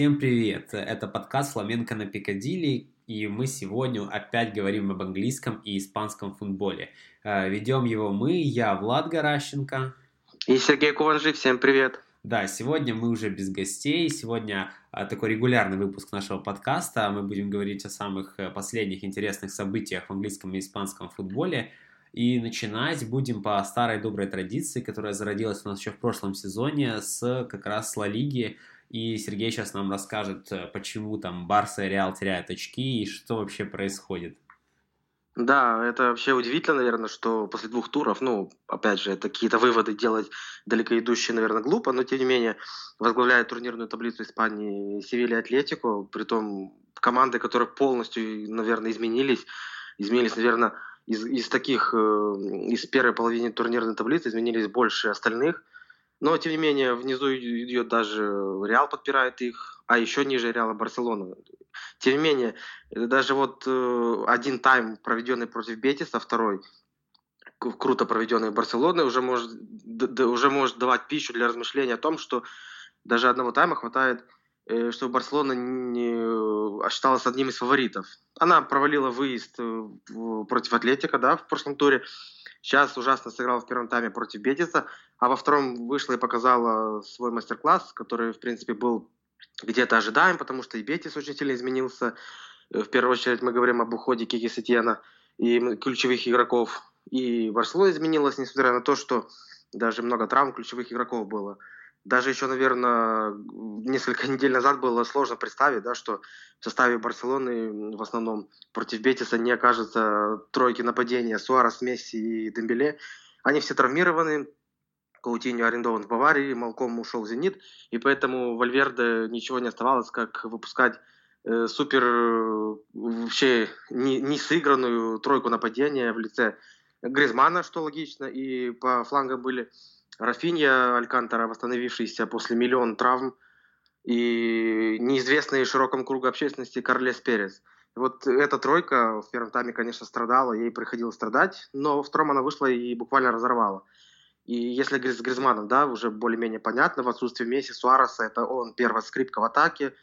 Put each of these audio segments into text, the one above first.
Всем привет! Это подкаст «Фламенко на Пикадилли», и мы сегодня опять говорим об английском и испанском футболе. Э, Ведем его мы, я, Влад Горащенко. И Сергей Куванжи. Всем привет! Да, сегодня мы уже без гостей. Сегодня а, такой регулярный выпуск нашего подкаста. Мы будем говорить о самых э, последних интересных событиях в английском и испанском футболе. И начинать будем по старой доброй традиции, которая зародилась у нас еще в прошлом сезоне с как раз Ла Лиги. И Сергей сейчас нам расскажет, э, почему там Барса и Реал теряют очки и что вообще происходит. Да, это вообще удивительно, наверное, что после двух туров, ну, опять же, какие-то выводы делать далеко идущие, наверное, глупо, но тем не менее возглавляет турнирную таблицу Испании Севилья Атлетико, при том команды, которые полностью, наверное, изменились, изменились, наверное, из, из таких, э, из первой половины турнирной таблицы изменились больше остальных – но, тем не менее, внизу идет даже Реал подпирает их, а еще ниже Реала Барселона. Тем не менее, даже вот э, один тайм, проведенный против Бетиса, второй, круто проведенный Барселоной, уже может, уже может давать пищу для размышления о том, что даже одного тайма хватает, э, чтобы Барселона не считалась одним из фаворитов. Она провалила выезд э, против Атлетика да, в прошлом туре, Сейчас ужасно сыграл в первом тайме против Бетиса, а во втором вышла и показала свой мастер-класс, который, в принципе, был где-то ожидаем, потому что и Бетис очень сильно изменился. Э, в первую очередь мы говорим об уходе Кики Сетьена и ключевых игроков. И Барселона изменилась, несмотря на то, что даже много травм ключевых игроков было даже еще, наверное, несколько недель назад было сложно представить, да, что в составе Барселоны в основном против Бетиса не окажется тройки нападения Суарес, Месси и Дембеле. Они все травмированы, Каутиньо арендован в Баварии, Малком ушел в «Зенит», и поэтому Вальверде ничего не оставалось, как выпускать э, супер э, вообще не, не сыгранную тройку нападения в лице Гризмана, что логично, и по флангам были Рафинья Алькантара, восстановившийся после миллион травм, и неизвестный широкому кругу общественности Карлес Перес. вот эта тройка в первом тайме, конечно, страдала, ей приходилось страдать, но во втором она вышла и буквально разорвала. И если с Гризманом, да, уже более-менее понятно, в отсутствии Месси, Суареса, это он первая скрипка в атаке,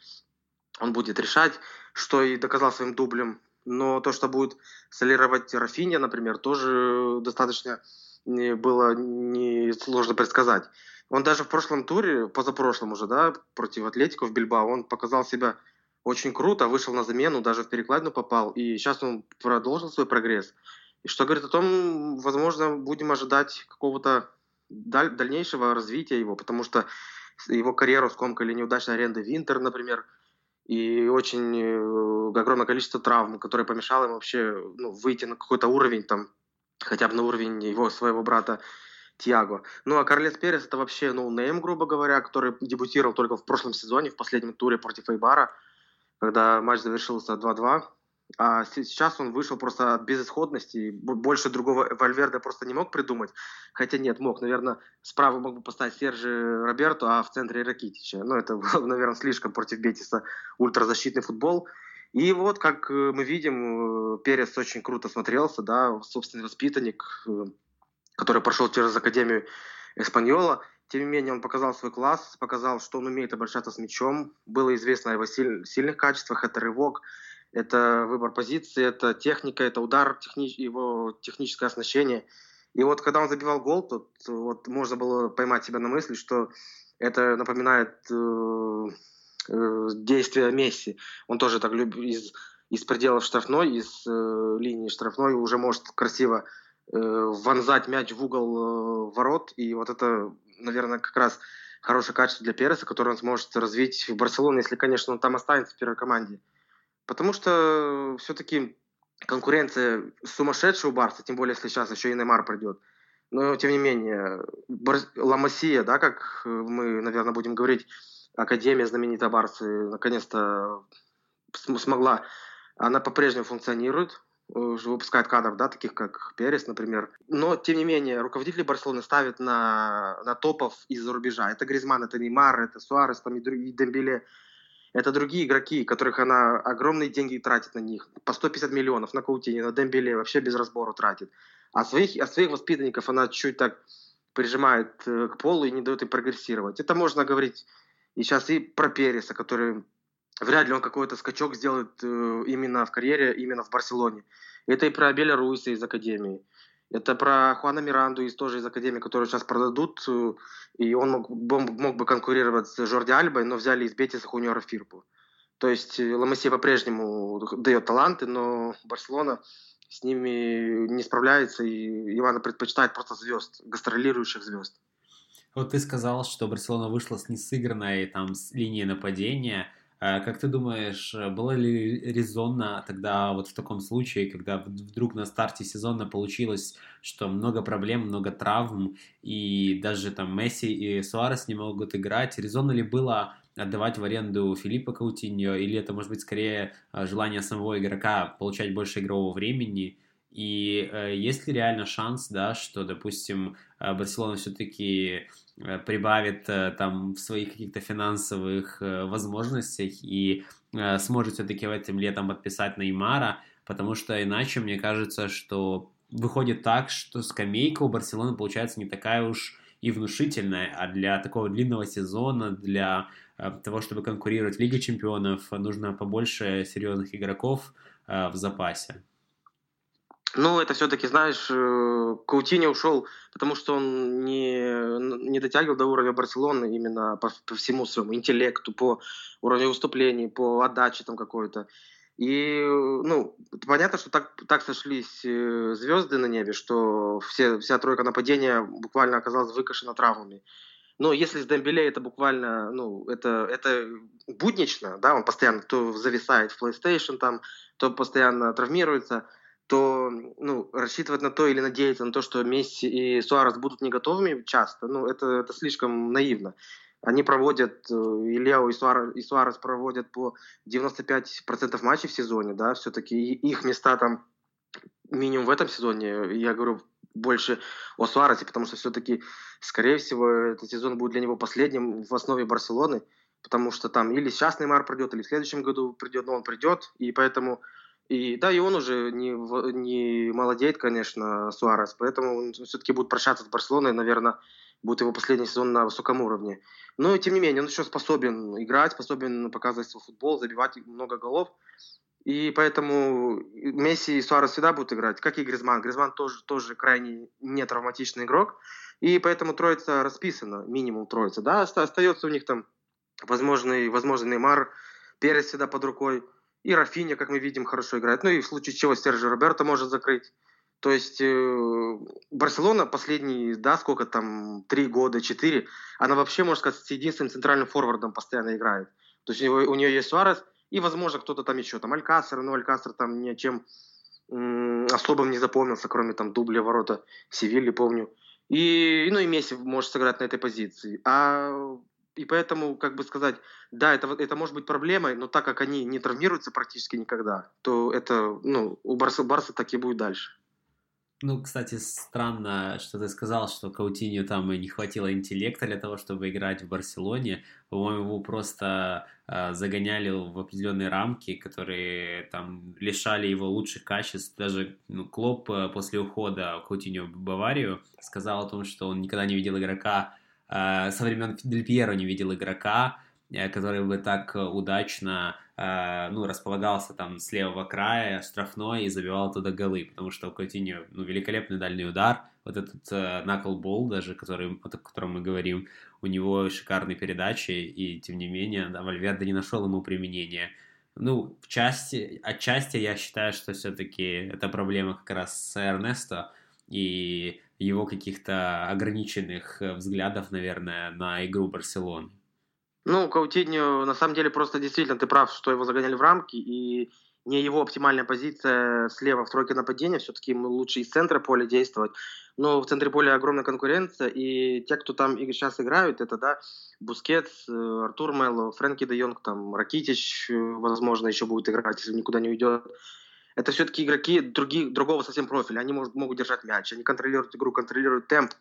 он будет решать, что и доказал своим дублем. Но то, что будет солировать Рафинья, например, тоже достаточно было несложно предсказать. Он даже в прошлом туре, позапрошлом уже, да, против Атлетико в Бильбао, он показал себя очень круто, вышел на замену, даже в перекладину попал, и сейчас он продолжил свой прогресс. И что говорит о том, возможно, будем ожидать какого-то даль- дальнейшего развития его, потому что его карьеру скомкали неудачная аренда в Интер, например, и очень э, огромное количество травм, которое помешало ему вообще ну, выйти на какой-то уровень там хотя бы на уровень его своего брата Тиаго. Ну а Карлес Перес это вообще no-name, грубо говоря, который дебютировал только в прошлом сезоне, в последнем туре против Эйбара, когда матч завершился 2-2. А сейчас он вышел просто от безысходности. Больше другого Вальверде просто не мог придумать. Хотя нет, мог. Наверное, справа мог бы поставить Сержи Роберту, а в центре Ракитича. Ну, это наверное, слишком против Бетиса ультразащитный футбол. И вот, как э, мы видим, э, Перес очень круто смотрелся, да, собственный воспитанник, э, который прошел через Академию Эспаньола. Тем не менее, он показал свой класс, показал, что он умеет обращаться с мячом. Было известно о его силь, сильных качествах. Это рывок, это выбор позиции, это техника, это удар, техни, его техническое оснащение. И вот когда он забивал гол, то вот можно было поймать себя на мысли, что это напоминает э, э, действия Месси. Он тоже так любит из, из пределов штрафной, из э, линии штрафной уже может красиво э, вонзать мяч в угол э, ворот. И вот это, наверное, как раз хорошее качество для Переса, которое он сможет развить в Барселоне, если, конечно, он там останется в первой команде. Потому что все-таки конкуренция сумасшедшая у Барса, тем более, если сейчас еще и Неймар придет. Но, тем не менее, Бар... Ламасия, да, как мы, наверное, будем говорить, Академия знаменитая Барсы наконец-то смогла, она по-прежнему функционирует, уже выпускает кадров, да, таких как Перес, например. Но, тем не менее, руководители Барселоны ставят на, на топов из-за рубежа. Это Гризман, это Неймар, это Суарес, там и, и Дембеле. Это другие игроки, которых она огромные деньги тратит на них. По 150 миллионов на Каутине, на Дембеле вообще без разбора тратит. А своих, а своих воспитанников она чуть так прижимает э, к полу и не дает им прогрессировать. Это можно говорить И сейчас и про Переса, который вряд ли он какой-то скачок сделает э, именно в карьере, именно в Барселоне. Это и про Беля Руиса из Академии. Это про Хуана Миранду из тоже из Академии, которую сейчас продадут, э, и он мог, мог бы конкурировать с Жорди Альбой, но взяли из Бетиса Хуниора Фирпу. То есть э, Ламаси по-прежнему дает таланты, но Барселона с ними не справляется, и Ивана предпочитает просто звезд, гастролирующих звезд. Вот ты сказал, что Барселона вышла с несыгранной там с линии нападения. А как ты думаешь, было ли резонно тогда вот в таком случае, когда вдруг на старте сезона получилось, что много проблем, много травм, и даже там Месси и Суарес не могут играть, резонно ли было отдавать в аренду Филиппа Каутиньо, или это может быть скорее а, желание самого игрока получать больше игрового времени, и э, есть ли реально шанс, да, что, допустим, э, Барселона все-таки э, прибавит э, там в своих каких-то финансовых э, возможностях и э, сможет все-таки в этом летом подписать Неймара, потому что иначе мне кажется, что выходит так, что скамейка у Барселоны получается не такая уж и внушительная, а для такого длинного сезона, для э, того, чтобы конкурировать в Лиге Чемпионов, нужно побольше серьезных игроков э, в запасе. Ну, это все-таки, знаешь, э, Каутини ушел, потому что он не, не дотягивал до уровня Барселоны именно по, по всему своему интеллекту, по уровню выступлений, по отдаче там какой-то. И, ну, понятно, что так, так сошлись э, звезды на небе, что все, вся тройка нападения буквально оказалась выкашена травмами. Но если с Дембеле это буквально, ну, это, это буднично, да, он постоянно то зависает в PlayStation там, то постоянно травмируется – то ну, рассчитывать на то или надеяться на то, что Месси и Суарес будут не готовыми часто, ну, это, это слишком наивно. Они проводят, э, и Лео, и Суарес, и Суарес проводят по 95% матчей в сезоне, да, все-таки их места там минимум в этом сезоне, я говорю больше о Суаресе, потому что все-таки, скорее всего, этот сезон будет для него последним в основе Барселоны, потому что там или сейчас Неймар придет, или в следующем году придет, но он придет, и поэтому и да, и он уже не, не молодеет, конечно, Суарес, поэтому он все-таки будет прощаться с Барселоной, наверное, будет его последний сезон на высоком уровне. Но, тем не менее, он еще способен играть, способен показывать свой футбол, забивать много голов. И поэтому Месси и Суарес всегда будут играть, как и Гризман. Гризман тоже, тоже крайне нетравматичный игрок. И поэтому троица расписана, минимум троица. Да, остается у них там возможный, возможный Неймар, Перес всегда под рукой. И Рафиня, как мы видим, хорошо играет. Ну и в случае чего Сержи Роберто может закрыть. То есть э, Барселона последние, да, сколько там, три года, четыре, она вообще, можно сказать, с единственным центральным форвардом постоянно играет. То есть у, него, у нее есть Суарес, и, возможно, кто-то там еще, там Алькасер, но Алькасер там ни о чем м- особым не запомнился, кроме там дубля ворота Севильи, помню. И, ну и Месси может сыграть на этой позиции. А и поэтому, как бы сказать, да, это, это может быть проблемой, но так как они не травмируются практически никогда, то это, ну, у Барса, Барса так и будет дальше. Ну, кстати, странно, что ты сказал, что Каутинью там и не хватило интеллекта для того, чтобы играть в Барселоне. По-моему, его просто э, загоняли в определенные рамки, которые там лишали его лучших качеств. Даже ну, Клоп э, после ухода Каутинью в Баварию сказал о том, что он никогда не видел игрока э, со времен Дель Пьеро не видел игрока, э, который бы так удачно э, ну, располагался там с левого края, штрафной и забивал туда голы, потому что у Каутиньо ну, великолепный дальний удар, вот этот э, даже, который, о котором мы говорим, у него шикарные передачи, и тем не менее да, Вальверде не нашел ему применения. Ну, в части, отчасти я считаю, что все-таки это проблема как раз с Эрнесто, и его каких-то ограниченных э, взглядов, наверное, на игру Барселоны. Ну, Каутиньо, на самом деле, просто действительно ты прав, что его загоняли в рамки, и не его оптимальная позиция слева в тройке нападения, все-таки ему лучше из центра поля действовать. Но в центре поля огромная конкуренция, и те, кто там сейчас играют, это, да, Бускетс, э, Артур Мелло, Фрэнки де Йонг, там, Ракитич, э, возможно, еще будет играть, если никуда не уйдет это все-таки игроки других, другого совсем профиля. Они может, могут держать мяч, они контролируют игру, контролируют темп,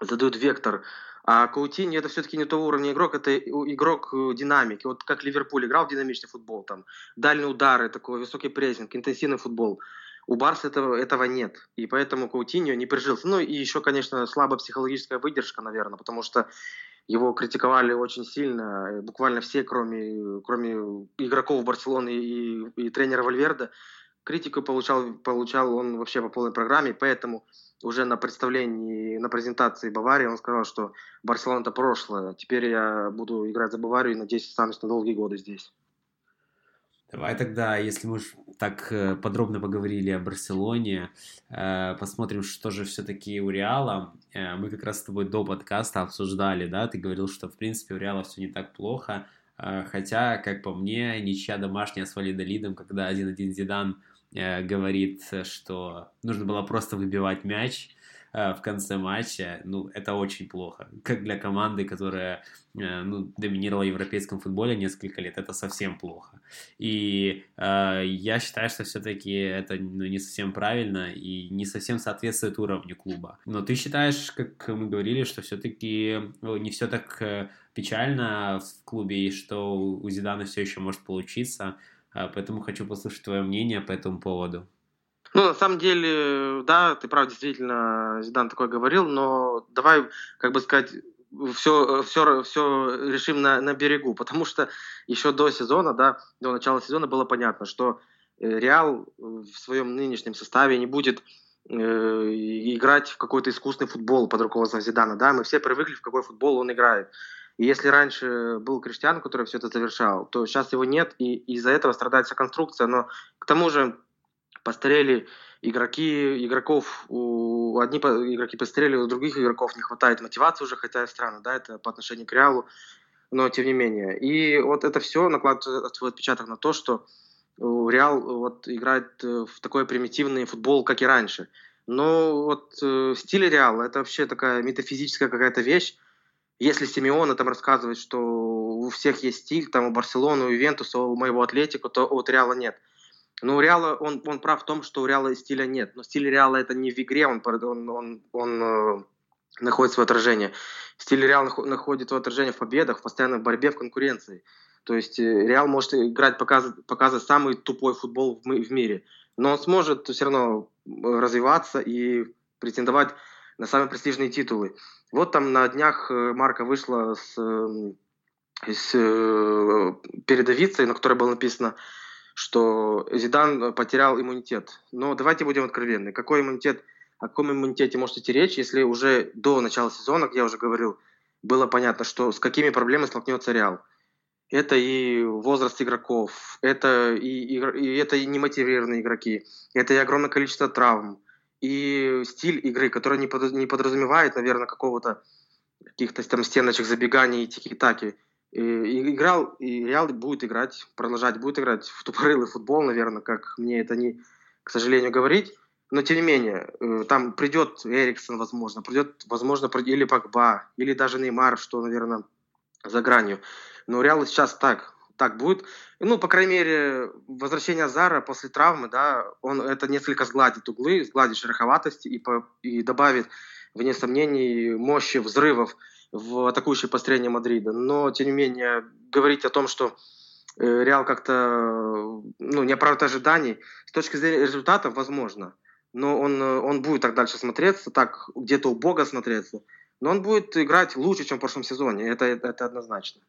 задают вектор. А Коутиньо это все-таки не того уровня игрок, это игрок э, динамики. Вот как Ливерпуль играл в динамичный футбол, там, дальние удары, такой высокий прессинг, интенсивный футбол. У Барса этого, этого нет, и поэтому Каутиньо не прижился. Ну и еще, конечно, слабая психологическая выдержка, наверное, потому что его критиковали очень сильно, буквально все, кроме, кроме игроков Барселоны и, и тренера Вальверда. Критику получал, получал он вообще по полной программе, поэтому уже на представлении, на презентации Баварии он сказал, что Барселона это прошлое, теперь я буду играть за Баварию и надеюсь останусь на долгие годы здесь. Давай тогда, если мы так э, подробно поговорили о Барселоне, э, посмотрим, что же все-таки у Реала. Э, мы как раз с тобой до подкаста обсуждали, да, ты говорил, что в принципе у Реала все не так плохо, хотя, как по мне, ничья домашняя с Валидолидом, когда один-один Зидан говорит, что нужно было просто выбивать мяч, в конце матча, ну, это очень плохо. Как для команды, которая э, ну, доминировала в европейском футболе несколько лет, это совсем плохо. И э, я считаю, что все-таки это ну, не совсем правильно и не совсем соответствует уровню клуба. Но ты считаешь, как мы говорили, что все-таки ну, не все так э, печально в клубе и что у Зидана все еще может получиться. Поэтому хочу послушать твое мнение по этому поводу. Ну, на самом деле, да, ты прав, действительно, Зидан такой говорил, но давай, как бы сказать, все, все, все решим на, на берегу, потому что еще до сезона, да, до начала сезона было понятно, что э, Реал в своем нынешнем составе не будет э, играть в какой-то искусственный футбол под руководством Зидана, да, мы все привыкли, в какой футбол он играет. И если раньше был Криштиан, который все это завершал, то сейчас его нет, и из-за этого страдает вся конструкция, но к тому же постарели игроки, игроков, у, одни игроки постарели, у других игроков не хватает мотивации уже, хотя странно, да, это по отношению к Реалу, но тем не менее. И вот это все накладывает свой отпечаток на то, что Реал вот играет э, в такой примитивный футбол, как и раньше. Но вот э, стиль Реала это вообще такая метафизическая какая-то вещь. Если Симеона там рассказывает, что у всех есть стиль, там у Барселоны, у Ювентуса, у моего Атлетика, то от Реала нет. Ну, у Реала, он, он прав в том, что у Реала стиля нет. Но стиль Реала это не в игре, он, он, он, он э, находит свое отражение. Стиль Реала находит свое отражение в победах, в постоянной борьбе, в конкуренции. То есть э, Реал может играть, показывать, показывать самый тупой футбол в, в мире. Но он сможет все равно э, развиваться и претендовать на самые престижные титулы. Вот там на днях э, Марка вышла с, с передовицей, на которой было написано что Зидан потерял иммунитет. Но давайте будем откровенны. Какой иммунитет, о каком иммунитете может идти речь, если уже до начала сезона, как я уже говорил, было понятно, что с какими проблемами столкнется Реал. Это и возраст игроков, это и, и, и это и немотивированные игроки, это и огромное количество травм, и стиль игры, который не, под, не подразумевает, наверное, какого-то каких-то там стеночек забеганий и тики-таки. И играл, и Реал будет играть, продолжать будет играть в тупорылый футбол, наверное, как мне это не, к сожалению, говорить. Но тем не менее, э, там придет Эриксон, возможно, придет, возможно, или Пакба, или даже Неймар, что, наверное, за гранью. Но Реал сейчас так, так будет. Ну, по крайней мере, возвращение Зара после травмы, да, он это несколько сгладит углы, сгладит шероховатости и, по, и добавит, вне сомнений, мощи взрывов в атакующее построение Мадрида. Но, тем не менее, говорить о том, что э, Реал как-то ну, не оправдывает ожиданий, с точки зрения результатов, возможно. Но он, он будет так дальше смотреться, так где-то убого смотреться. Но он будет играть лучше, чем в прошлом сезоне. Это, это однозначно.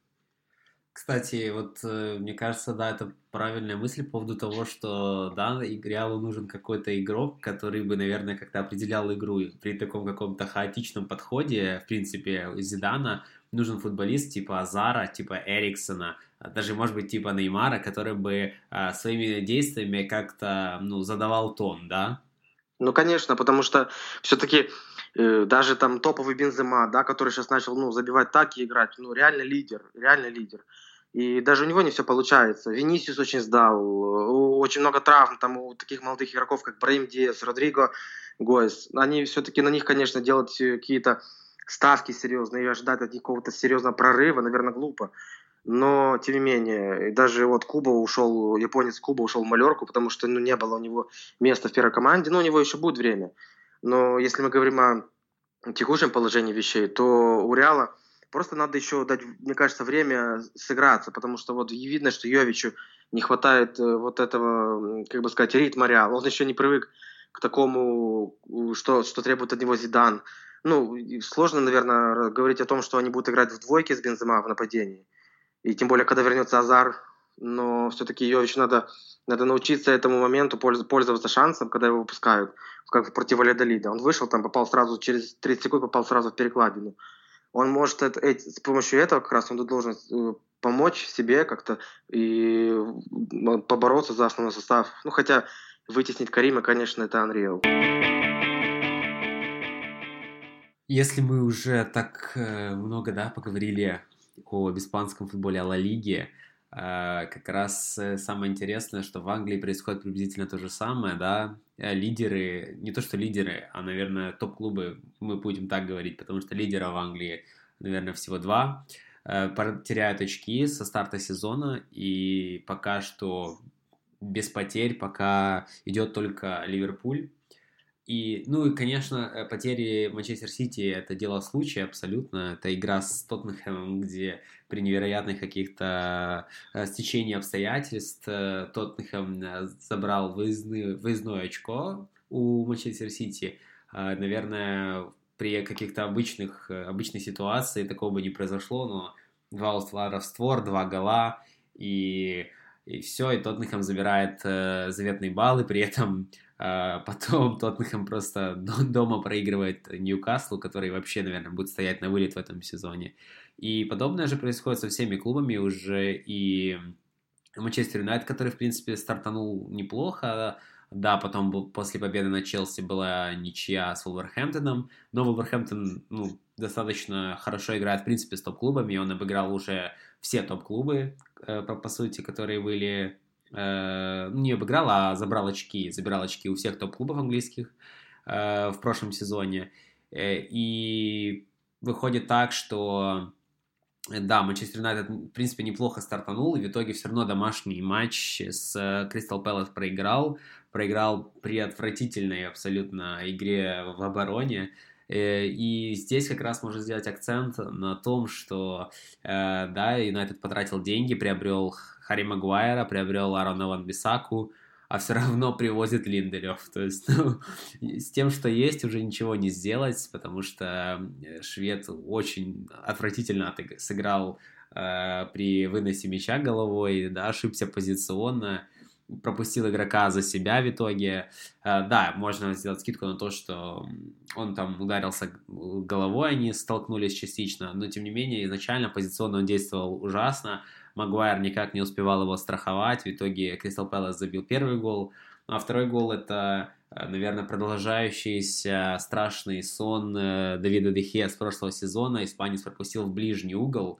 Кстати, вот э, мне кажется, да, это правильная мысль по поводу того, что да, Реалу нужен какой-то игрок, который бы, наверное, как-то определял игру при таком каком-то хаотичном подходе, в принципе, Зидана нужен футболист типа Азара, типа Эриксона, даже, может быть, типа Неймара, который бы а, своими действиями как-то, ну, задавал тон, да? Ну, конечно, потому что все-таки э, даже там топовый Бензема, да, который сейчас начал, ну, забивать так и играть, ну, реально лидер, реально лидер. И даже у него не все получается. Венисиус очень сдал, очень много травм там у таких молодых игроков, как Браим Диас, Родриго Гойс. Они все-таки на них, конечно, делать какие-то ставки серьезные и ожидать от какого-то серьезного прорыва, наверное, глупо. Но, тем не менее, даже вот Куба ушел, японец Куба ушел в малерку, потому что ну, не было у него места в первой команде. Но у него еще будет время. Но если мы говорим о текущем положении вещей, то у Реала Просто надо еще дать, мне кажется, время сыграться, потому что вот видно, что Йовичу не хватает э, вот этого, как бы сказать, ритма реала. Он еще не привык к такому, что, что требует от него Зидан. Ну, сложно, наверное, говорить о том, что они будут играть в двойке с Бензема в нападении. И тем более, когда вернется Азар, но все-таки Йович надо, надо научиться этому моменту пользоваться шансом, когда его выпускают, как против Валядолида. Он вышел, там попал сразу, через 30 секунд попал сразу в перекладину. Он может это, эти, с помощью этого как раз он должен э, помочь себе как-то и побороться за основной состав. Ну, хотя вытеснить Карима, конечно, это Unreal. Если мы уже так э, много, да, поговорили о испанском футболе, о Ла Лиге, как раз э, самое интересное, что в Англии происходит приблизительно то же самое, да, лидеры, не то что лидеры, а, наверное, топ-клубы, мы будем так говорить, потому что лидера в Англии, наверное, всего два, теряют очки со старта сезона, и пока что без потерь, пока идет только Ливерпуль. И, ну и, конечно, э, потери Манчестер Сити – это дело случая абсолютно. Это игра с Тоттенхэмом, где при невероятных каких-то э, стечении обстоятельств э, Тоттенхэм забрал выездный, выездное очко у Манчестер Сити. Наверное, при каких-то обычных, обычной ситуации такого бы не произошло, но два удара в створ, два гола, и и все, и Тоттенхэм забирает э, заветные баллы, при этом э, потом Тоттенхэм просто дома проигрывает Ньюкаслу, который вообще, наверное, будет стоять на вылет в этом сезоне. И подобное же происходит со всеми клубами уже, и Манчестер Юнайтед, который, в принципе, стартанул неплохо, да, потом был, после победы на Челси была ничья с Вулверхэмптоном, но Вулверхэмптон ну, достаточно хорошо играет, в принципе, с топ-клубами, он обыграл уже все топ-клубы, э, по, сути, которые были... Э, не обыграл, а забрал очки. Забирал очки у всех топ-клубов английских э, в прошлом сезоне. И выходит так, что... Да, Манчестер Юнайтед, в принципе, неплохо стартанул, и в итоге все равно домашний матч с Кристал Пэлас проиграл. Проиграл при отвратительной абсолютно игре в обороне. Э, и здесь как раз можно сделать акцент на том, что, э, да, Юнайтед потратил деньги, приобрел Харри Магуайра, приобрел Арона Ван Бисаку, а все равно привозит Линделев. То есть, ну, с тем, что есть, уже ничего не сделать, потому что э, швед очень отвратительно сыграл при выносе мяча головой, да, ошибся позиционно, пропустил игрока за себя в итоге. Э, да, можно сделать скидку на то, что он там ударился головой, они столкнулись частично, но тем не менее изначально позиционно он действовал ужасно. Магуайр никак не успевал его страховать, в итоге Кристал Пэлас забил первый гол, ну, а второй гол это, э, наверное, продолжающийся страшный сон э, Давида Дехе с прошлого сезона. Испанец пропустил в ближний угол,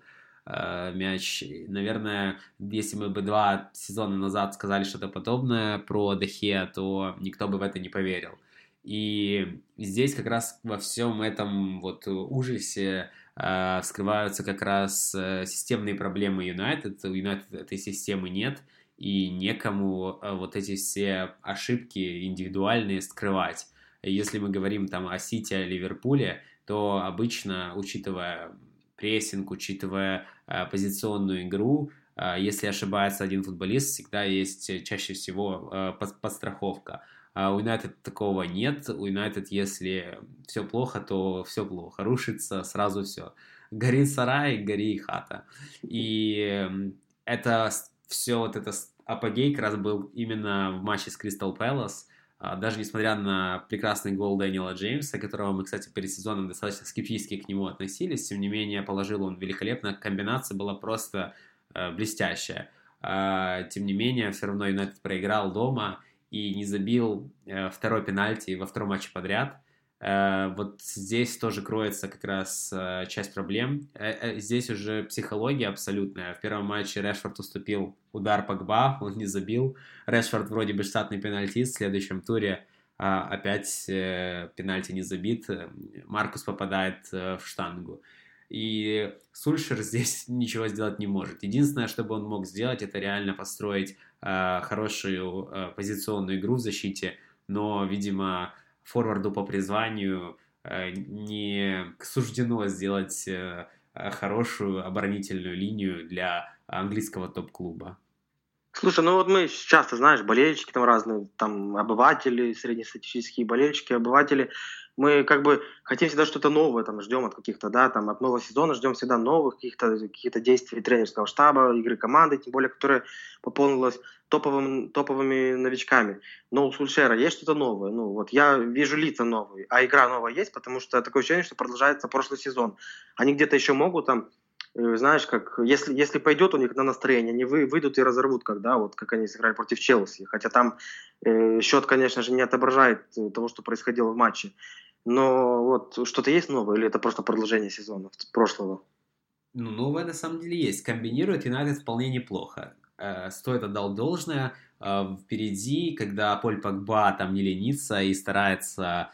Э, мяч. Наверное, если мы бы два сезона назад сказали что-то подобное про Дехе, то никто бы в это не поверил. И здесь как раз во всем этом вот ужасе э, вскрываются как раз э, системные проблемы Юнайтед. У Юнайтед этой системы нет, и некому э, вот эти все ошибки индивидуальные скрывать. Если мы говорим там о Сити, о Ливерпуле, то обычно, учитывая прессинг, учитывая позиционную игру. Э, если ошибается один футболист, всегда есть э, чаще всего э, под, подстраховка. А у Юнайтед такого нет. У Юнайтед, если все плохо, то все плохо. Рушится сразу все. Горит сарай, гори хата. И это все вот это апогей как раз был именно в матче с Кристал Пэлас. А, даже несмотря на прекрасный гол Дэниела Джеймса, которого мы, кстати, перед сезоном достаточно скептически к нему относились, тем не менее положил он великолепно, комбинация была просто э, блестящая. Э, тем не менее, все равно Юнайтед проиграл дома и не забил э, второй пенальти во втором матче подряд. Э, вот здесь тоже кроется как раз э, часть проблем. Э, здесь уже психология абсолютная. В первом матче Решфорд уступил удар Погба, он не забил. Решфорд вроде бы штатный пенальтист, в следующем туре а, опять пенальти не забит. Маркус попадает в штангу. И Сульшер здесь ничего сделать не может. Единственное, что бы он мог сделать, это реально построить хорошую позиционную игру в защите, но, видимо, форварду по призванию э, не суждено сделать э, хорошую оборонительную линию для английского топ-клуба. Слушай, ну вот мы часто, знаешь, болельщики там разные, там обыватели, среднестатистические болельщики, обыватели, мы как бы хотим всегда что-то новое, там, ждем от каких-то, да, там, от нового сезона ждем всегда новых каких-то каких действий тренерского штаба, игры команды, тем более, которая пополнилась топовым, топовыми новичками. Но у Сульшера есть что-то новое. Ну, вот я вижу лица новые, а игра новая есть, потому что такое ощущение, что продолжается прошлый сезон. Они где-то еще могут там знаешь, как если, если пойдет у них на настроение, они вы, выйдут и разорвут, когда вот как они сыграли против Челси. Хотя там э, счет, конечно же, не отображает э, того, что происходило в матче. Но вот что-то есть новое, или это просто продолжение сезона прошлого? Ну, новое на самом деле есть. Комбинирует Юнайтед вполне неплохо. Э, стоит отдал должное. Впереди, когда Поль Пакба там не ленится и старается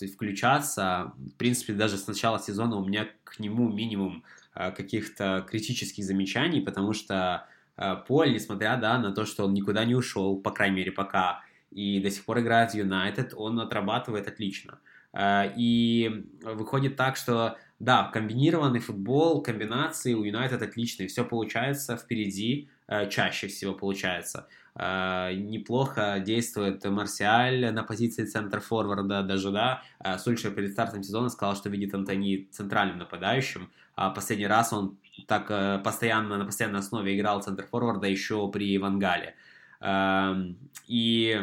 есть включаться, в принципе, даже с начала сезона у меня к нему минимум Э, каких-то критических замечаний, потому что э, Поль, несмотря да, на то, что он никуда не ушел, по крайней мере пока, и до сих пор играет в Юнайтед, он отрабатывает отлично. Э, и выходит так, что да, комбинированный футбол, комбинации у Юнайтед отличные, все получается впереди, чаще всего получается. Неплохо действует Марсиаль на позиции центр-форварда даже, да. Сульшер перед стартом сезона сказал, что видит Антони центральным нападающим, последний раз он так э, постоянно, на постоянной основе играл центр форварда еще при Вангале. Эм, и,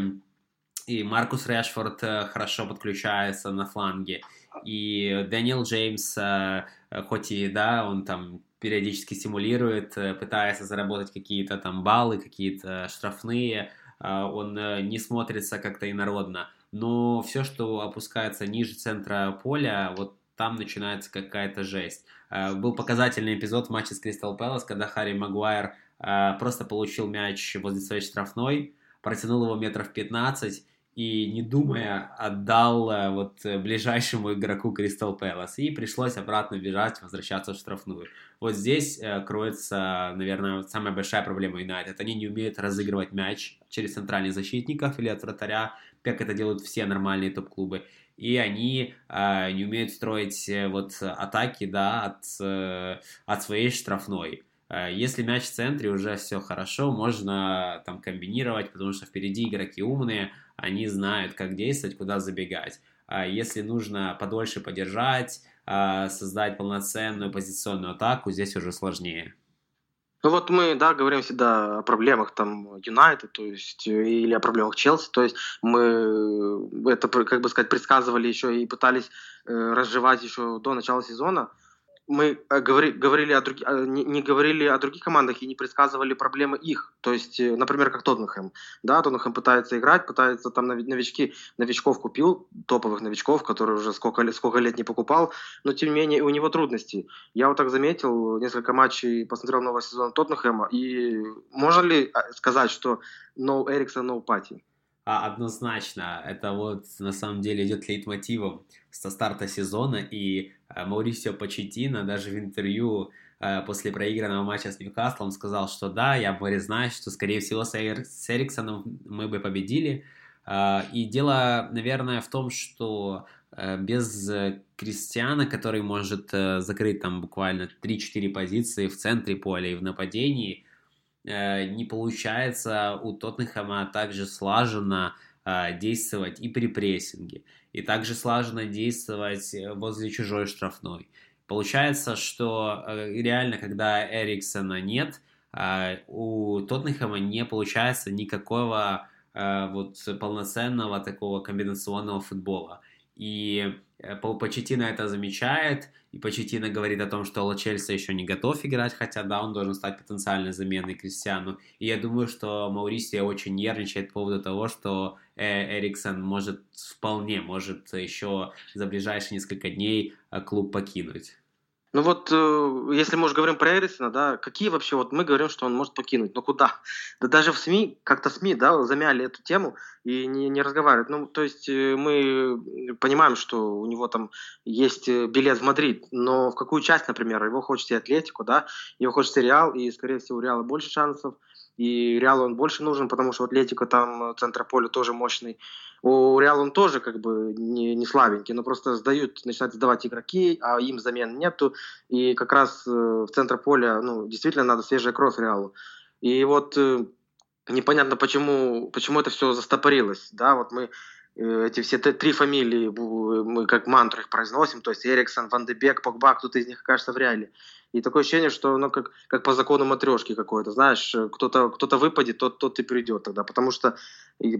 и Маркус Решфорд э, хорошо подключается на фланге. И Дэниел Джеймс, э, хоть и, да, он там периодически симулирует, пытается заработать какие-то там баллы, какие-то штрафные, он не смотрится как-то инородно. Но все, что опускается ниже центра поля, вот там начинается какая-то жесть. Э, был показательный эпизод в матче с Кристал Пэлас, когда Харри Магуайр э, просто получил мяч возле своей штрафной, протянул его метров 15 и, не думая, отдал э, вот ближайшему игроку Кристал Пэлас. И пришлось обратно бежать, возвращаться в штрафную. Вот здесь кроется, наверное, самая большая проблема Юнайтед. Они не умеют разыгрывать мяч через центральных защитников или от вратаря, как это делают все нормальные топ-клубы и они э, не умеют строить э, вот атаки, да, от, э, от своей штрафной. Э, если мяч в центре, уже все хорошо, можно там комбинировать, потому что впереди игроки умные, они знают, как действовать, куда забегать. А если нужно подольше подержать, э, создать полноценную позиционную атаку, здесь уже сложнее. Ну вот мы, да, говорим всегда о проблемах там Юнайтед, то есть, э, или о проблемах Челси, то есть мы э, это, как бы сказать, предсказывали еще и пытались э, разжевать еще до начала сезона, мы э, говори, говорили о други, э, не, говорили о других командах и не предсказывали проблемы их. То есть, э, например, как Тоттенхэм. Да, Тоттенхэм пытается играть, пытается там новички, новичков купил, топовых новичков, которые уже сколько, сколько лет не покупал, но тем не менее у него трудности. Я вот так заметил, несколько матчей посмотрел нового сезона Тоттенхэма, и можно ли сказать, что no Эриксон, no Пати? А, однозначно, это вот на самом деле идет лейтмотивом со старта сезона, и Маурисио Почетино даже в интервью э, после проигранного матча с Ньюкаслом сказал, что да, я признаюсь, что скорее всего с, Эр... с Эриксоном мы бы победили. Э, и дело, наверное, в том, что без Кристиана, который может закрыть там буквально 3-4 позиции в центре поля и в нападении, Э, не получается у Тоттенхэма также слаженно э, действовать и при прессинге, и также слаженно действовать возле чужой штрафной. Получается, что э, реально, когда Эриксона нет, у Тоттенхэма не получается никакого вот полноценного такого комбинационного футбола. И Почетина это замечает, и Почетина говорит о том, что Ло Чельса еще не готов играть, хотя да, он должен стать потенциальной заменой Кристиану. И я думаю, что Маурисия очень нервничает по поводу того, что э, Эриксон может вполне, может еще за ближайшие несколько дней э, клуб покинуть. Ну вот, э, если мы уже говорим про Эрисона, да, какие вообще, вот мы говорим, что он может покинуть, но куда? Да даже в СМИ, как-то СМИ, да, замяли эту тему и не, не разговаривают. Ну, то есть э, мы понимаем, что у него там есть э, билет в Мадрид, но в какую часть, например, его хочет и Атлетику, да, его хочет и Реал, и, скорее всего, у Реала больше шансов, и Реалу он больше нужен, потому что Атлетика там центр поля тоже мощный. У Реала он тоже как бы не, не слабенький, но просто сдают, начинают сдавать игроки, а им замен нету. И как раз э, в центр поля, ну, действительно надо свежая кровь Реалу. И вот э, непонятно, почему, почему это все застопорилось. Да, вот мы э, эти все три фамилии, мы как мантру их произносим, то есть Эриксон, Ван де Бек, Погба, кто-то из них окажется в реале. И такое ощущение, что ну, как, как по закону матрешки какой-то, знаешь, кто-то кто выпадет, тот, тот и придет тогда. Потому что,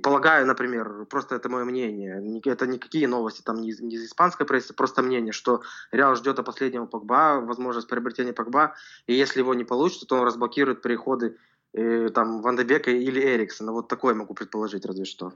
полагаю, например, просто это мое мнение, это никакие новости там не из, не из испанской прессы, просто мнение, что Реал ждет о последнего Погба, возможность приобретения Погба, и если его не получится, то он разблокирует переходы э, там Ван Дебека или Эриксона. Вот такое могу предположить, разве что.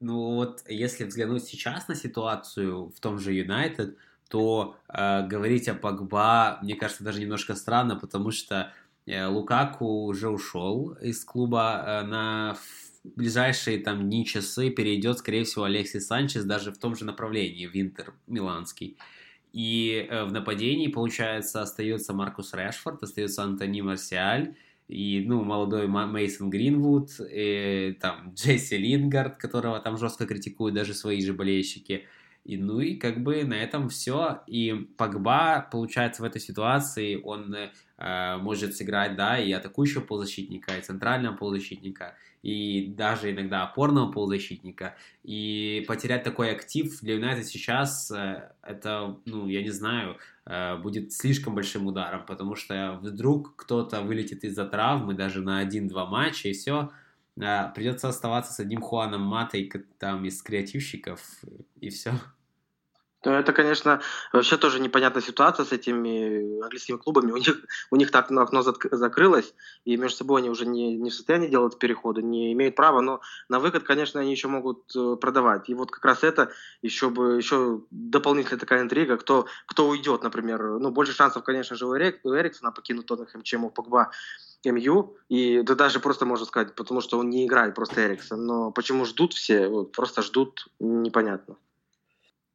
Ну вот, если взглянуть сейчас на ситуацию в том же Юнайтед, то э, говорить о Погба, мне кажется, даже немножко странно, потому что э, Лукаку уже ушел из клуба э, на ближайшие там дни, часы перейдет, скорее всего, Алексис Санчес даже в том же направлении, в Интер Миланский. И э, в нападении, получается, остается Маркус Решфорд, остается Антони Марсиаль, и, ну, молодой Мейсон Гринвуд, и, там, Джесси Лингард, которого там жестко критикуют даже свои же болельщики – и ну и как бы на этом все. И Погба, получается, в этой ситуации он э, может сыграть, да, и атакующего полузащитника, и центрального полузащитника, и даже иногда опорного полузащитника. И потерять такой актив для Юнайтед сейчас, э, это, ну, я не знаю, э, будет слишком большим ударом, потому что вдруг кто-то вылетит из-за травмы даже на один-два матча, и все, придется оставаться с одним Хуаном Матой там из креативщиков, и все. Это, конечно, вообще тоже непонятная ситуация с этими английскими клубами. У них, у них так окно закрылось, и между собой они уже не, не в состоянии делать переходы, не имеют права, но на выход, конечно, они еще могут э, продавать. И вот как раз это еще бы еще дополнительная такая интрига, кто, кто уйдет, например. Ну, больше шансов, конечно же, у, Эрик, у Эриксона покинуть Тоттенхэм, чем у Погба. МЮ, и да даже просто можно сказать, потому что он не играет просто Эриксон. Но почему ждут все, вот, просто ждут, непонятно.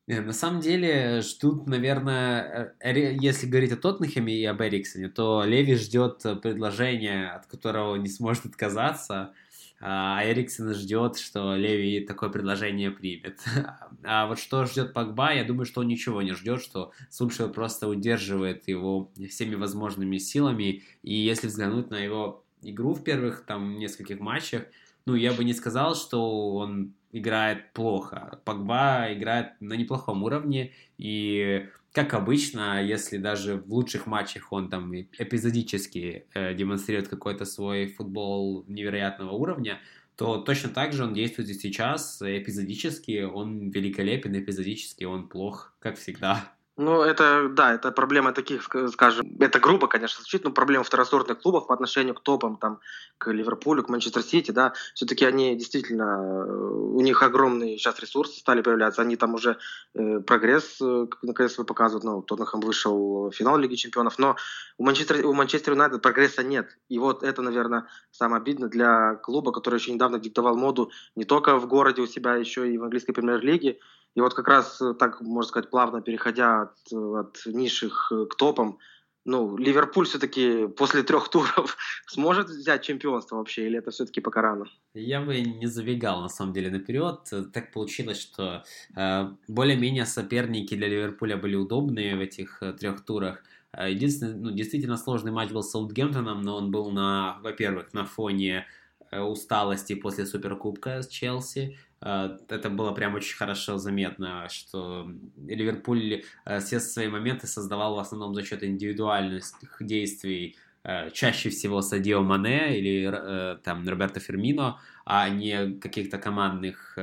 Э, на самом деле ждут, наверное, э, если говорить о Тоттенхэме и об Эриксоне, то Леви ждет предложения, от которого не сможет отказаться, а Эриксон ждет, что Леви такое предложение примет. А вот что ждет Погба, я думаю, что он ничего не ждет, что Сульшер просто удерживает его всеми возможными силами, и если взглянуть на его игру в первых там нескольких матчах, ну, я бы не сказал, что он играет плохо. Погба играет на неплохом уровне, и как обычно, если даже в лучших матчах он там эпизодически э, демонстрирует какой-то свой футбол невероятного уровня, то точно так же он действует и сейчас эпизодически, он великолепен эпизодически, он плох, как всегда. Ну, это, да, это проблема таких, скажем, это грубо, конечно, звучит, но проблема второсортных клубов по отношению к топам, там, к Ливерпулю, к Манчестер Сити, да, все-таки они действительно, э, у них огромные сейчас ресурсы стали появляться, они там уже э, прогресс, э, наконец, показывают, ну, Тоттенхэм вышел в финал Лиги Чемпионов, но у Манчестер, у Манчестер Юнайтед прогресса нет, и вот это, наверное, самое обидное для клуба, который еще недавно диктовал моду не только в городе у себя, еще и в английской премьер-лиге, и вот как раз э, так, можно сказать, плавно переходя от, от низших э, к топам, ну, Ливерпуль все-таки после трех туров сможет взять чемпионство вообще, или это все-таки пока рано? Я бы не забегал, на самом деле, наперед. Так получилось, что э, более-менее соперники для Ливерпуля были удобные в этих э, трех турах. Единственный, ну, действительно сложный матч был с Саутгемптоном, но он был на, во-первых, на фоне усталости после Суперкубка с Челси, Э, это было прям очень хорошо заметно, что Ливерпуль э, все свои моменты создавал в основном за счет индивидуальных действий, э, чаще всего Садио Мане или там Роберто Фермино, а не каких-то командных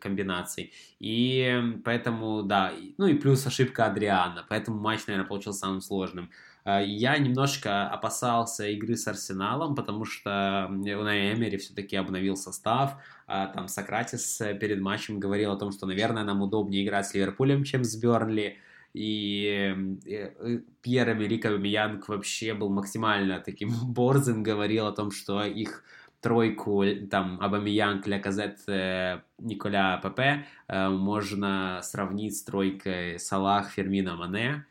комбинаций. И поэтому, да, ну и плюс ошибка Адриана, поэтому матч, наверное, получился самым сложным. А, я немножко опасался игры с Арсеналом, потому что Унай Эмери все-таки обновил состав. А, там Сократис э, перед матчем говорил о том, что, наверное, нам удобнее играть с Ливерпулем, чем с Бернли. И э, Пьер Америка Янг вообще был максимально таким борзым, говорил о том, что их тройку, там, Абамиянг, Ляказет, э, Николя Пепе можно сравнить с тройкой Салах, Фермина, Мане.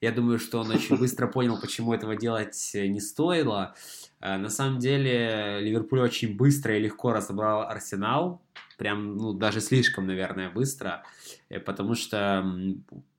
Я думаю, что он очень быстро понял, почему этого делать не стоило. Э, на самом деле, Ливерпуль очень быстро и легко разобрал Арсенал. прям, ну, даже слишком, наверное, быстро, э, потому что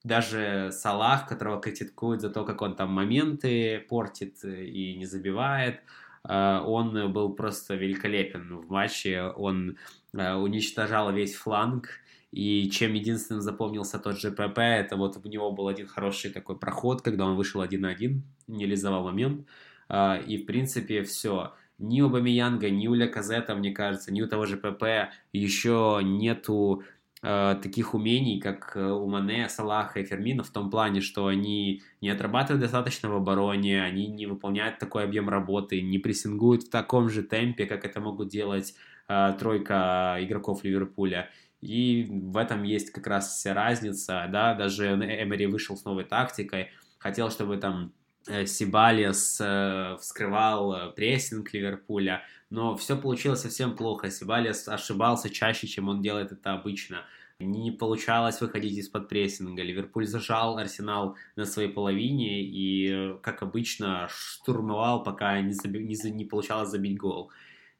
даже Салах, которого критикуют за то, как он там моменты портит и не забивает, он был просто великолепен в матче, он уничтожал весь фланг, и чем единственным запомнился тот же ПП, это вот у него был один хороший такой проход, когда он вышел один на один, не реализовал момент. А, и, в принципе, все. Ни у Бамиянга, ни у Ляказета, мне кажется, ни у того же ПП еще нету э, таких умений, как у Мане, Салаха и Фермина, в том плане, что они не отрабатывают достаточно в обороне, они не выполняют такой объем работы, не прессингуют в таком же темпе, как это могут делать э, тройка игроков Ливерпуля. И в этом есть как раз вся разница, да, даже Эмери вышел с новой тактикой, хотел, чтобы там э, Сибалес э, вскрывал э, прессинг Ливерпуля, но все получилось совсем плохо. Сибалес ошибался чаще, чем он делает это обычно. Не получалось выходить из-под прессинга. Ливерпуль зажал Арсенал на своей половине и, как обычно, штурмовал, пока не, заби- не, не получалось забить гол.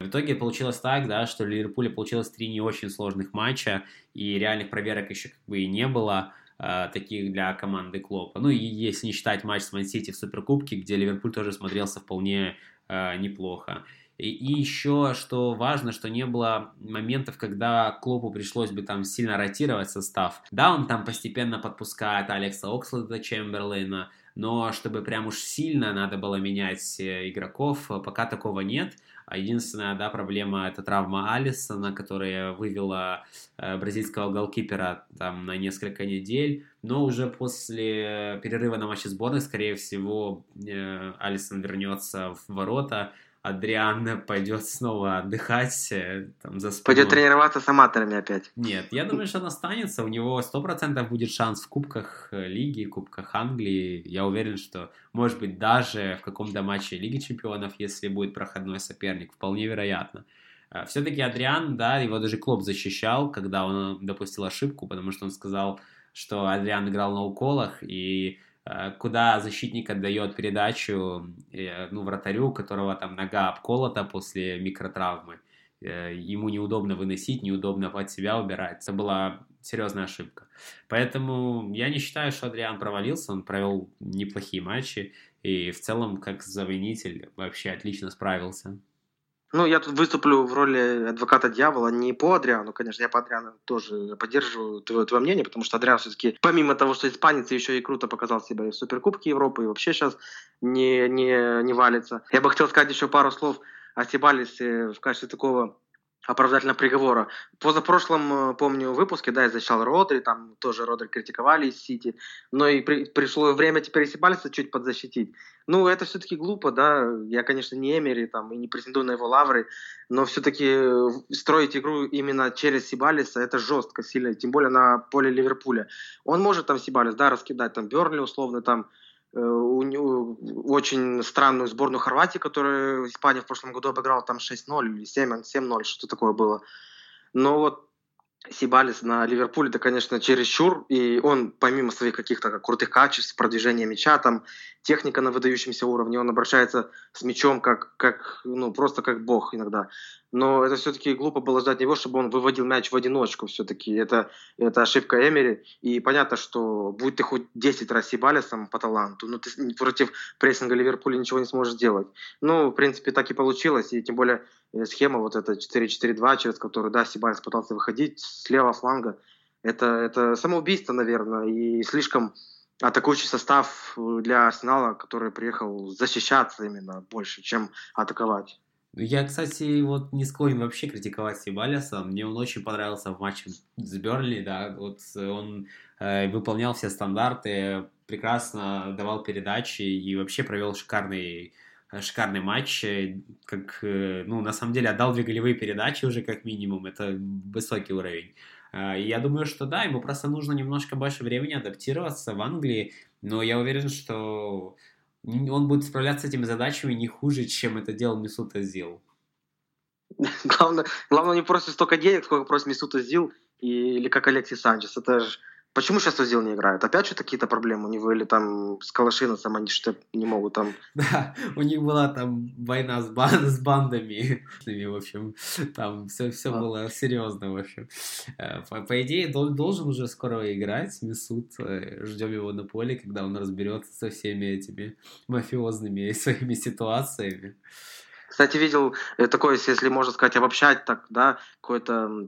В итоге получилось так, да, что Ливерпуля получилось три не очень сложных матча, и реальных проверок еще как бы и не было э, таких для команды Клопа. Ну и если не считать матч с Ман-Сити в Суперкубке, где Ливерпуль тоже смотрелся вполне э, неплохо. И, и еще, что важно, что не было моментов, когда Клопу пришлось бы там сильно ротировать состав. Да, он там постепенно подпускает Алекса Окслада Чемберлейна, но чтобы прям уж сильно надо было менять э, игроков, пока такого нет. А единственная да, проблема это травма Алисона, которая вывела э, бразильского голкипера там, на несколько недель. Но уже после перерыва на матче сборной, скорее всего, э, Алисон вернется в ворота. Адриан пойдет снова отдыхать э, там, за спиной. Пойдет тренироваться с аматорами опять. Нет, я думаю, что он останется. У него 100% будет шанс в Кубках э, Лиги, Кубках Англии. Я уверен, что, может быть, даже в каком-то матче Лиги Чемпионов, если будет проходной соперник, вполне вероятно. Э, Все-таки Адриан, да, его даже Клоп защищал, когда он допустил ошибку, потому что он сказал, что Адриан играл на уколах, и куда защитник отдает передачу э, ну, вратарю, у которого там нога обколота после микротравмы. Э, ему неудобно выносить, неудобно от себя убирать. Это была серьезная ошибка. Поэтому я не считаю, что Адриан провалился, он провел неплохие матчи и в целом, как завинитель, вообще отлично справился. Ну, я тут выступлю в роли адвоката дьявола не по Адриану, конечно, я по Адриану тоже поддерживаю твое, твое мнение, потому что Адриан все-таки, помимо того, что испанец, еще и круто показал себя и в Суперкубке Европы, и вообще сейчас не, не, не валится. Я бы хотел сказать еще пару слов о Сибалисе в качестве такого оправдательного приговора. Позапрошлом, э, помню, выпуске, да, я защищал Родри, там тоже Родри критиковали из Сити, но и при, пришло время теперь Сибалиса чуть подзащитить. Ну, это все-таки глупо, да, я, конечно, не Эмери, там, и не претендую на его лавры, но все-таки э, строить игру именно через Сибалиса, это жестко, сильно, тем более на поле Ливерпуля. Он может там Сибалис, да, раскидать, там, Берли условно, там, Э, у, очень странную сборную Хорватии, которую Испания в прошлом году обыграла там 6-0 или 7-0, что такое было. Но вот Сибалис на Ливерпуле, это, конечно, чересчур, и он, помимо своих каких-то крутых качеств, продвижения мяча, там, техника на выдающемся уровне, он обращается с мячом как, как ну, просто как бог иногда но это все-таки глупо было ждать него, чтобы он выводил мяч в одиночку все-таки. Это, это ошибка Эмери. И понятно, что будь ты хоть 10 раз Сибалисом по таланту, но ты против прессинга Ливерпуля ничего не сможешь сделать. Ну, в принципе, так и получилось. И тем более э, схема вот эта 4-4-2, через которую, да, Сибалис пытался выходить с левого фланга, это, это самоубийство, наверное, и слишком атакующий состав для Арсенала, который приехал защищаться именно больше, чем атаковать. Я, кстати, вот не склонен вообще критиковать Сибалиса. Мне он очень понравился в матче с Берли, да. Вот он э, выполнял все стандарты, прекрасно давал передачи и вообще провел шикарный шикарный матч, как, э, ну, на самом деле отдал две голевые передачи уже как минимум, это высокий уровень. Э, я думаю, что да, ему просто нужно немножко больше времени адаптироваться в Англии, но я уверен, что он будет справляться с этими задачами не хуже, чем это делал Мисут Азил. Главное, главное не просит столько денег, сколько просит Мисут Азил или как Алексей Санчес. Это же Почему сейчас Озил не играет? Опять что какие-то проблемы у него? Или там с Калашиносом они что не могут там... Да, у них была там война с, бан с бандами. В общем, там все, все а. было серьезно, в общем. Э, по, по идее, должен уже скоро играть Месут. Э, Ждем его на поле, когда он разберется со всеми этими мафиозными своими ситуациями. Кстати, видел э, такое, если можно сказать, обобщать так, да, какой-то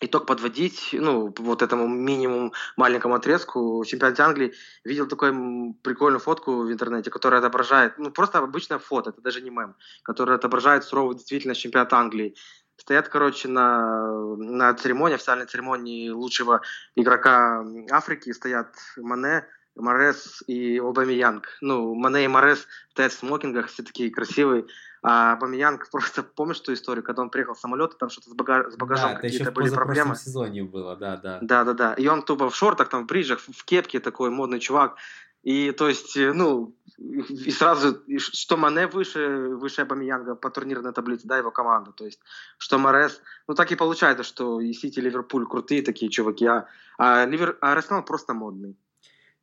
итог подводить, ну, вот этому минимум маленькому отрезку, в чемпионате Англии видел такую прикольную фотку в интернете, которая отображает, ну, просто обычное фото, это даже не мем, которая отображает суровую действительность чемпионата Англии. Стоят, короче, на, на церемонии, официальной церемонии лучшего игрока Африки, стоят Мане, Морес и Обамиянг. Ну, Мане и Морес стоят в смокингах, все такие красивые. А Бамиянг просто, помнишь ту историю, когда он приехал в самолет, там что-то с, багаж, с багажом да, какие-то были проблемы? в сезоне было, да, да. Да, да, да. И он тупо в шортах, там, в бриджах, в кепке такой модный чувак. И то есть, э, ну, и сразу, что Мане выше, выше Бамиянга по турнирной таблице, да, его команда. То есть, что Морес, ну так и получается, что и Сити, и Ливерпуль крутые такие чуваки, а, а, Ливер, а Арсенал просто модный.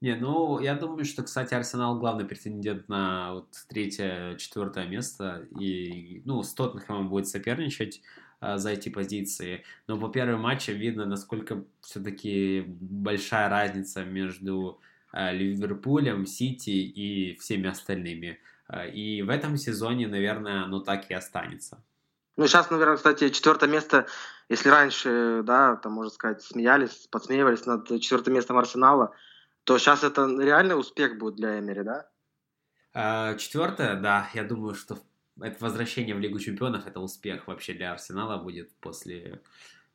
Не, ну, я думаю, что, кстати, Арсенал главный претендент на вот третье, четвертое место. И, ну, с Тоттенхэмом будет соперничать а, за эти позиции. Но по первым матчам видно, насколько все-таки большая разница между а, Ливерпулем, Сити и всеми остальными. А, и в этом сезоне, наверное, оно так и останется. Ну, сейчас, наверное, кстати, четвертое место, если раньше, да, там, можно сказать, смеялись, подсмеивались над четвертым местом Арсенала, то сейчас это реальный успех будет для Эмери, да? А, четвертое, да, я думаю, что это возвращение в Лигу Чемпионов это успех вообще для Арсенала будет после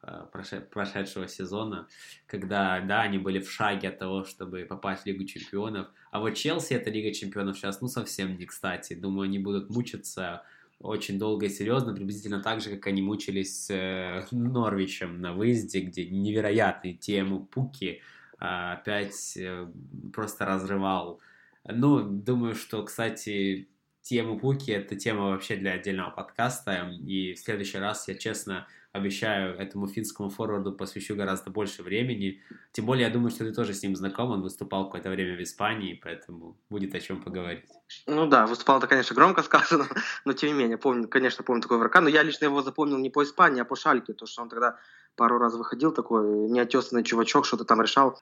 а, прошедшего сезона, когда, да, они были в шаге от того, чтобы попасть в Лигу Чемпионов. А вот Челси, это Лига Чемпионов сейчас, ну, совсем не кстати. Думаю, они будут мучиться очень долго и серьезно, приблизительно так же, как они мучились с э, Норвичем на выезде, где невероятные темы Пуки, опять э, просто разрывал. Ну, думаю, что, кстати, тему Пуки — это тема вообще для отдельного подкаста, и в следующий раз я, честно, обещаю, этому финскому форварду посвящу гораздо больше времени. Тем более, я думаю, что ты тоже с ним знаком, он выступал какое-то время в Испании, поэтому будет о чем поговорить. Ну да, выступал это, конечно, громко сказано, но тем не менее, помню, конечно, помню такой врага, но я лично его запомнил не по Испании, а по Шальке, то, что он тогда пару раз выходил такой неотесанный чувачок, что-то там решал.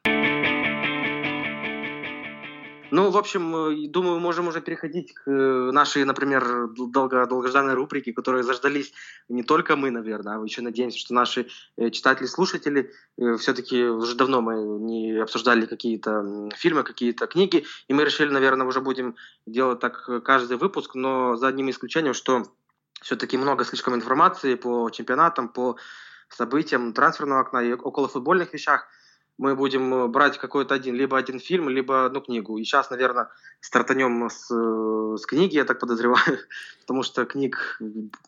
Ну, в общем, э, думаю, можем уже переходить к э, нашей, например, долго, долгожданной рубрике, которые заждались не только мы, наверное, а еще надеемся, что наши э, читатели, слушатели, все-таки уже давно мы не обсуждали какие-то фильмы, какие-то книги, и мы решили, наверное, уже будем делать так каждый выпуск, но за одним исключением, что все-таки много слишком информации по чемпионатам, по событиям трансферного окна и около футбольных вещах – мы будем э, брать какой-то один, либо один фильм, либо одну книгу. И сейчас, наверное, стартанем с, э, с книги, я так подозреваю, потому что книг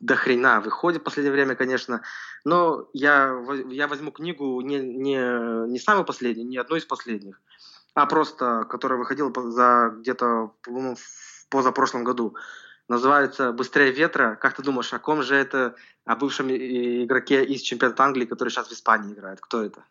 до хрена выходит в последнее время, конечно. Но я, я возьму книгу не, не, не самую последнюю, не одну из последних, а просто, которая выходила за где-то, по-моему, в позапрошлом году. Называется «Быстрее ветра». Как ты думаешь, о ком же это, о бывшем игроке из чемпионата Англии, который сейчас в Испании играет? Кто это?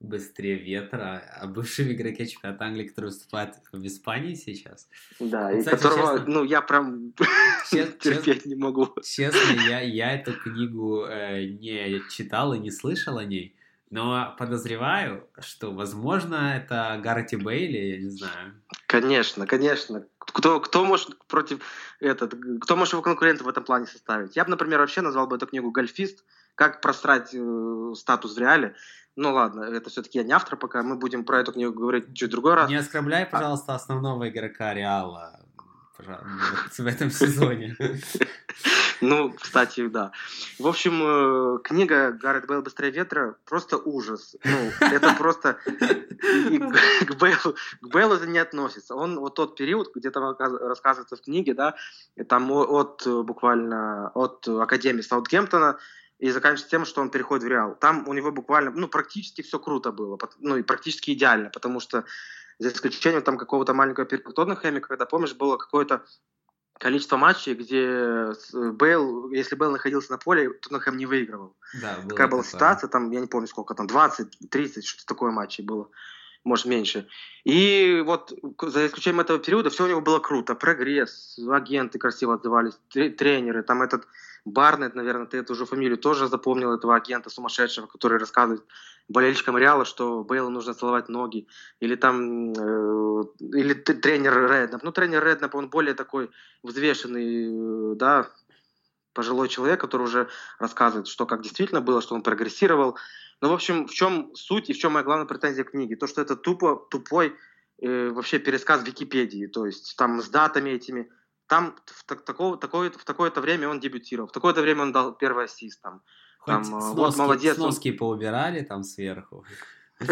Быстрее ветра, а бывший игроке чемпионата Англии, который выступает в Испании сейчас. Да, и Кстати, которого, честно, ну, я прям чест, терпеть чест, не могу. Честно, я, я эту книгу э, не читал и не слышал о ней, но подозреваю, что, возможно, это Гарти Бейли, я не знаю. Конечно, конечно. Кто, кто может против этот, кто может его конкурента в этом плане составить? Я бы, например, вообще назвал бы эту книгу «Гольфист», как просрать э, статус в реале. Ну ладно, это все-таки я не автор пока, мы будем про эту книгу говорить чуть другой раз. Не оскорбляй, а пожалуйста, а... основного игрока Реала в этом сезоне. Ну, кстати, да. В общем, э, книга Гаррет Бейл «Быстрее ветра» просто ужас. Ну, это просто... к, Бейлу, к Бейлу это не относится. Он вот тот период, где там рассказывается в книге, да, там от буквально от Академии Саутгемптона и заканчивается тем, что он переходит в Реал. Там у него буквально, ну, практически все круто было, ну, и практически идеально, потому что за исключением там какого-то маленького периода в Тоттенхэме, когда, помнишь, было какое-то количество матчей, где Бейл, если Бейл находился на поле, Тоттенхэм не выигрывал. Да, Такая была ситуация, там, я не помню сколько, там 20, 30, что-то такое матчей было. может меньше. И вот за исключением этого периода все у него было круто. Прогресс, агенты красиво отзывались, тренеры, там этот Барнет, наверное, ты эту уже фамилию тоже запомнил, этого агента сумасшедшего, который рассказывает болельщикам Реала, что Бейлу нужно целовать ноги. Или там, э, или тренер Реднап. Ну, тренер Реднап, он более такой взвешенный, э, да, пожилой человек, который уже рассказывает, что как действительно было, что он прогрессировал. Ну, в общем, в чем суть и в чем моя главная претензия книги? То, что это тупо, тупой э, вообще пересказ Википедии, то есть там с датами этими, там в, такого, такое, в такое-то время он дебютировал, в такое-то время он дал первый ассист. Там, там, сноски, вот молодец. Сноски он... поубирали там сверху.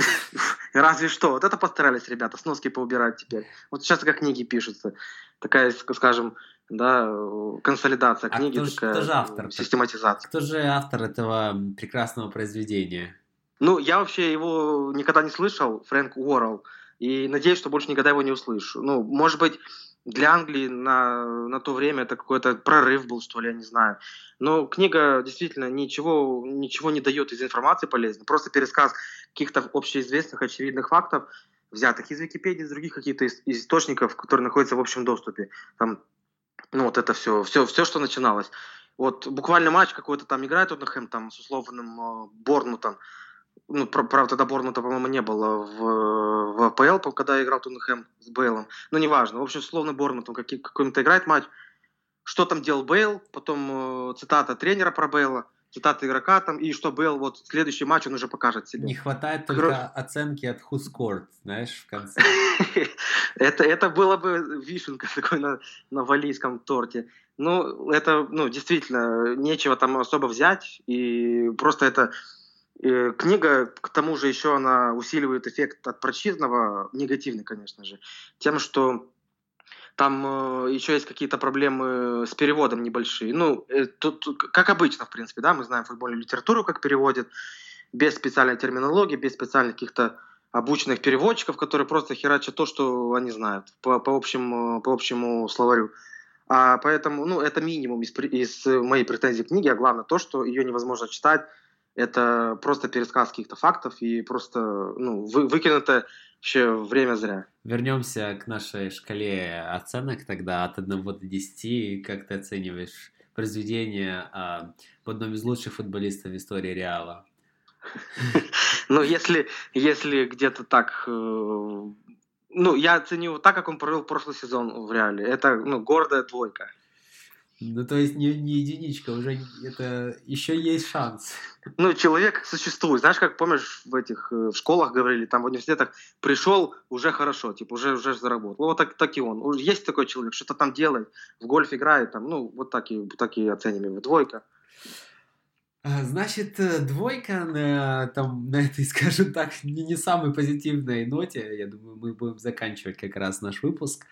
Разве что. Вот это постарались ребята, сноски поубирать теперь. Вот сейчас как книги пишутся. Такая, скажем, да, консолидация а книги, кто, такая кто же автор? систематизация. Кто же автор этого прекрасного произведения? Ну, я вообще его никогда не слышал, Фрэнк Уоррелл, и надеюсь, что больше никогда его не услышу. Ну, может быть, для Англии на, на то время это какой-то прорыв был, что ли, я не знаю. Но книга действительно ничего, ничего не дает из информации полезной, просто пересказ каких-то общеизвестных, очевидных фактов, взятых из Википедии, из других каких-то источников, которые находятся в общем доступе. Там, ну, вот это все, все, все, что начиналось. Вот буквально матч какой-то там играет Тоттенхэм там с условным э, Борнмутом, ну, правда, тогда Борнмута, по-моему, не было в, в АПЛ, когда играл Тоттенхэм с Бейлом. Ну, неважно. В общем, словно Борнмут, он какой-то играет матч. Что там делал Бейл, потом э, цитата тренера про Бейла, цитата игрока там, и что Бейл, вот следующий матч он уже покажет себе. Не хватает только Кро... оценки от Who Scored, знаешь, в конце. это, это было бы вишенка такой на, на валийском торте. Ну, это, ну, действительно, нечего там особо взять, и просто это Книга, к тому же, еще она усиливает эффект от прочитанного, негативный, конечно же, тем, что там э, еще есть какие-то проблемы с переводом небольшие. Ну, э, тут, как обычно, в принципе, да, мы знаем футбольную литературу, как переводят, без специальной терминологии, без специальных каких-то обученных переводчиков, которые просто херачат то, что они знают по, по, общему, по общему словарю. А поэтому, ну, это минимум из, из моей претензии к книге, а главное то, что ее невозможно читать это просто пересказ каких-то фактов и просто ну, вы, выкинуто вообще время зря. Вернемся к нашей шкале оценок тогда от 1 до 10. Как ты оцениваешь произведение а, в одном из лучших футболистов в истории Реала? Ну, если, если где-то так... Э, ну, я оценю так, как он провел прошлый сезон в Реале. Это, ну, гордая двойка. Ну, то есть не, не единичка, уже это еще есть шанс. Ну, человек существует. Знаешь, как помнишь, в этих э, в школах говорили, там в университетах пришел, уже хорошо, типа уже, уже заработал. Вот так, так и он. Есть такой человек, что-то там делает, в гольф играет, там, ну, вот так и, так и оценим его. Двойка. А, значит, э, двойка на, там, на этой, скажем так, не, не самой позитивной ноте. Я думаю, мы будем заканчивать как раз наш выпуск.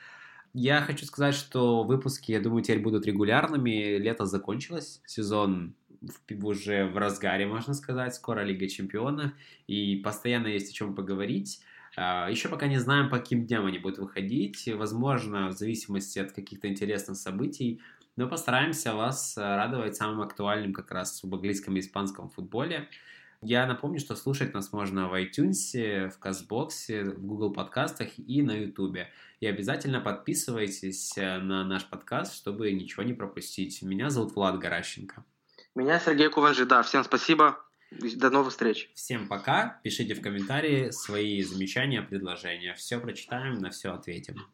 Я хочу сказать, что выпуски, я думаю, теперь будут регулярными. Лето закончилось, сезон уже в разгаре, можно сказать. Скоро Лига Чемпионов, и постоянно есть о чем поговорить. А, Еще пока не знаем, по каким дням они будут выходить. Возможно, в зависимости от каких-то интересных событий. Но постараемся вас радовать самым актуальным как раз в английском и испанском футболе. Я напомню, что слушать нас можно в iTunes, в Казбоксе, в Google подкастах и на YouTube. И обязательно подписывайтесь э, на наш подкаст, чтобы ничего не пропустить. Меня зовут Влад Горащенко. Меня Сергей Куванжи. Да, всем спасибо. До новых встреч. Всем пока. Пишите в комментарии свои замечания, предложения. Все прочитаем, на все ответим.